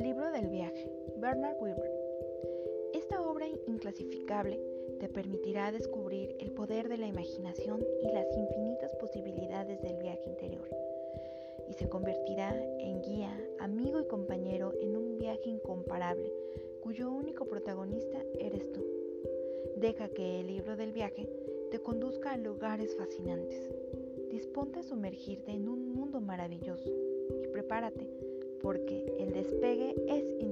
Bernard Weaver. Esta obra inclasificable te permitirá descubrir el poder de la imaginación y las infinitas posibilidades del viaje interior, y se convertirá en guía, amigo y compañero en un viaje incomparable cuyo único protagonista eres tú. Deja que el libro del viaje te conduzca a lugares fascinantes. Disponte a sumergirte en un mundo maravilloso y prepárate porque el despegue es.